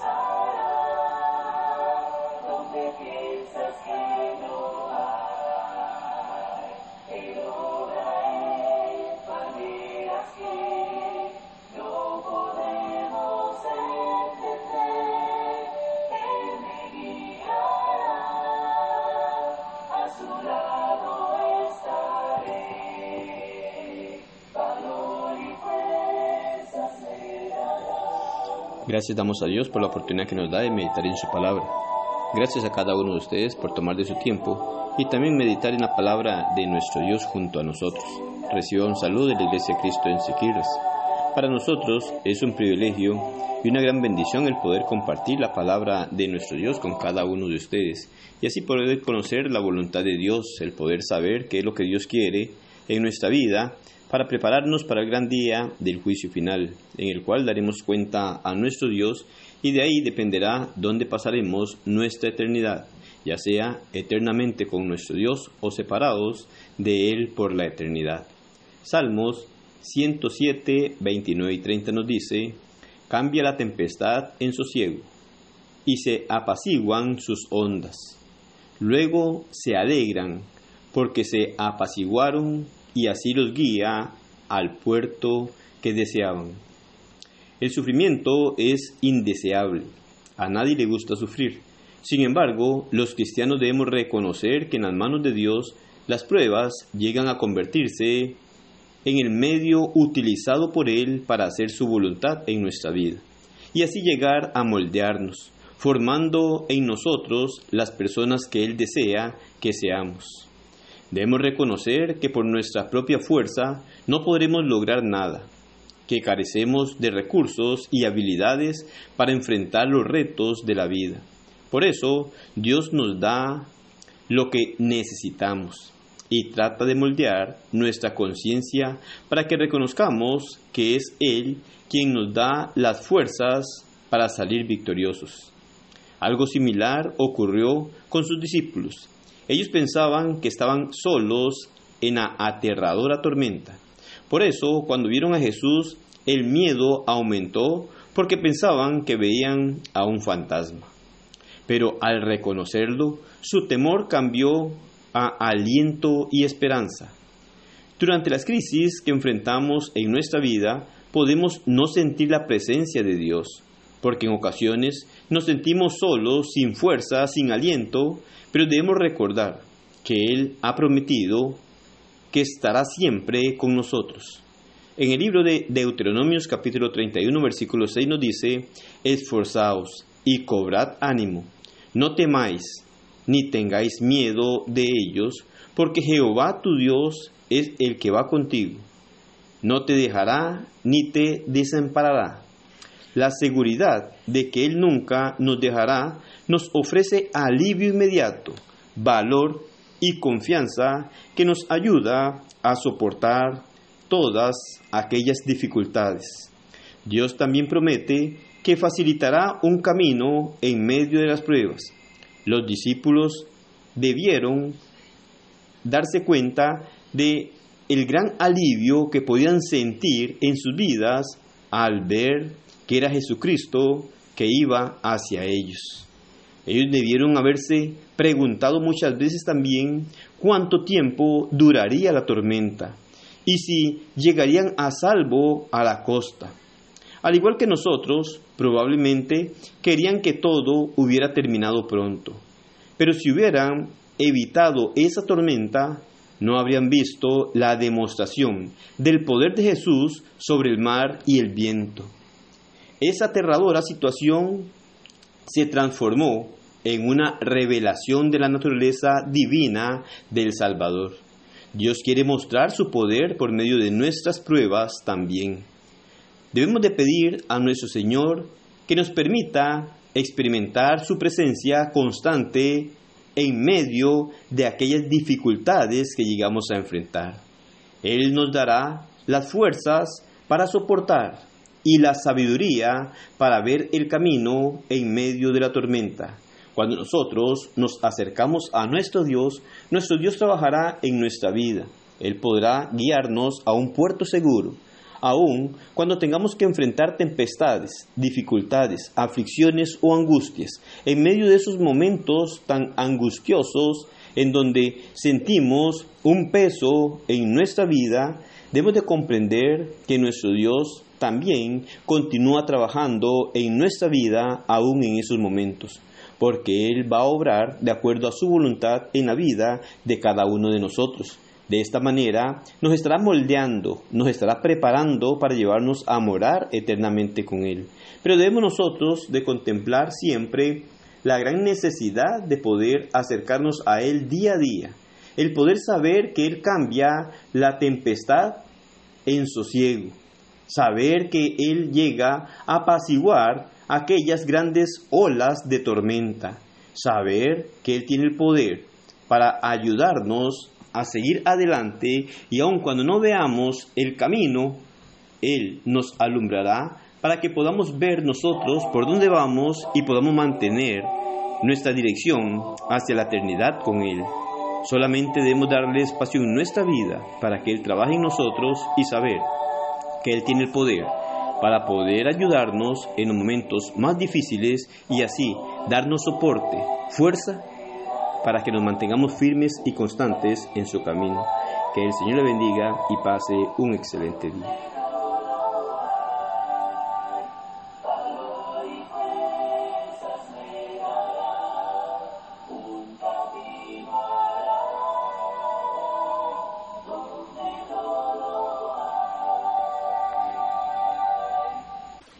house. Gracias damos a Dios por la oportunidad que nos da de meditar en su palabra. Gracias a cada uno de ustedes por tomar de su tiempo y también meditar en la palabra de nuestro Dios junto a nosotros. Reciba un saludo de la Iglesia Cristo en Siquirres. Para nosotros es un privilegio y una gran bendición el poder compartir la palabra de nuestro Dios con cada uno de ustedes y así poder conocer la voluntad de Dios, el poder saber qué es lo que Dios quiere en nuestra vida para prepararnos para el gran día del juicio final, en el cual daremos cuenta a nuestro Dios y de ahí dependerá dónde pasaremos nuestra eternidad, ya sea eternamente con nuestro Dios o separados de Él por la eternidad. Salmos 107, 29 y 30 nos dice, cambia la tempestad en sosiego, y se apaciguan sus ondas. Luego se alegran, porque se apaciguaron y así los guía al puerto que deseaban. El sufrimiento es indeseable. A nadie le gusta sufrir. Sin embargo, los cristianos debemos reconocer que en las manos de Dios las pruebas llegan a convertirse en el medio utilizado por Él para hacer su voluntad en nuestra vida y así llegar a moldearnos, formando en nosotros las personas que Él desea que seamos. Debemos reconocer que por nuestra propia fuerza no podremos lograr nada, que carecemos de recursos y habilidades para enfrentar los retos de la vida. Por eso Dios nos da lo que necesitamos y trata de moldear nuestra conciencia para que reconozcamos que es Él quien nos da las fuerzas para salir victoriosos. Algo similar ocurrió con sus discípulos ellos pensaban que estaban solos en la aterradora tormenta. Por eso, cuando vieron a Jesús, el miedo aumentó porque pensaban que veían a un fantasma. Pero al reconocerlo, su temor cambió a aliento y esperanza. Durante las crisis que enfrentamos en nuestra vida, podemos no sentir la presencia de Dios, porque en ocasiones nos sentimos solos, sin fuerza, sin aliento, pero debemos recordar que Él ha prometido que estará siempre con nosotros. En el libro de Deuteronomios capítulo 31 versículo 6 nos dice, esforzaos y cobrad ánimo, no temáis ni tengáis miedo de ellos, porque Jehová tu Dios es el que va contigo. No te dejará ni te desamparará. La seguridad de que Él nunca nos dejará nos ofrece alivio inmediato, valor y confianza que nos ayuda a soportar todas aquellas dificultades. Dios también promete que facilitará un camino en medio de las pruebas. Los discípulos debieron darse cuenta de el gran alivio que podían sentir en sus vidas al ver era Jesucristo que iba hacia ellos. Ellos debieron haberse preguntado muchas veces también cuánto tiempo duraría la tormenta y si llegarían a salvo a la costa. Al igual que nosotros, probablemente querían que todo hubiera terminado pronto. Pero si hubieran evitado esa tormenta, no habrían visto la demostración del poder de Jesús sobre el mar y el viento. Esa aterradora situación se transformó en una revelación de la naturaleza divina del Salvador. Dios quiere mostrar su poder por medio de nuestras pruebas también. Debemos de pedir a nuestro Señor que nos permita experimentar su presencia constante en medio de aquellas dificultades que llegamos a enfrentar. Él nos dará las fuerzas para soportar y la sabiduría para ver el camino en medio de la tormenta. Cuando nosotros nos acercamos a nuestro Dios, nuestro Dios trabajará en nuestra vida. Él podrá guiarnos a un puerto seguro, aun cuando tengamos que enfrentar tempestades, dificultades, aflicciones o angustias. En medio de esos momentos tan angustiosos en donde sentimos un peso en nuestra vida, debemos de comprender que nuestro Dios también continúa trabajando en nuestra vida aún en esos momentos porque Él va a obrar de acuerdo a su voluntad en la vida de cada uno de nosotros. De esta manera nos estará moldeando, nos estará preparando para llevarnos a morar eternamente con Él. Pero debemos nosotros de contemplar siempre la gran necesidad de poder acercarnos a Él día a día, el poder saber que Él cambia la tempestad en sosiego, saber que Él llega a apaciguar aquellas grandes olas de tormenta, saber que Él tiene el poder para ayudarnos a seguir adelante y aun cuando no veamos el camino, Él nos alumbrará para que podamos ver nosotros por dónde vamos y podamos mantener nuestra dirección hacia la eternidad con Él. Solamente debemos darle espacio en nuestra vida para que Él trabaje en nosotros y saber que Él tiene el poder para poder ayudarnos en los momentos más difíciles y así darnos soporte, fuerza, para que nos mantengamos firmes y constantes en su camino. Que el Señor le bendiga y pase un excelente día.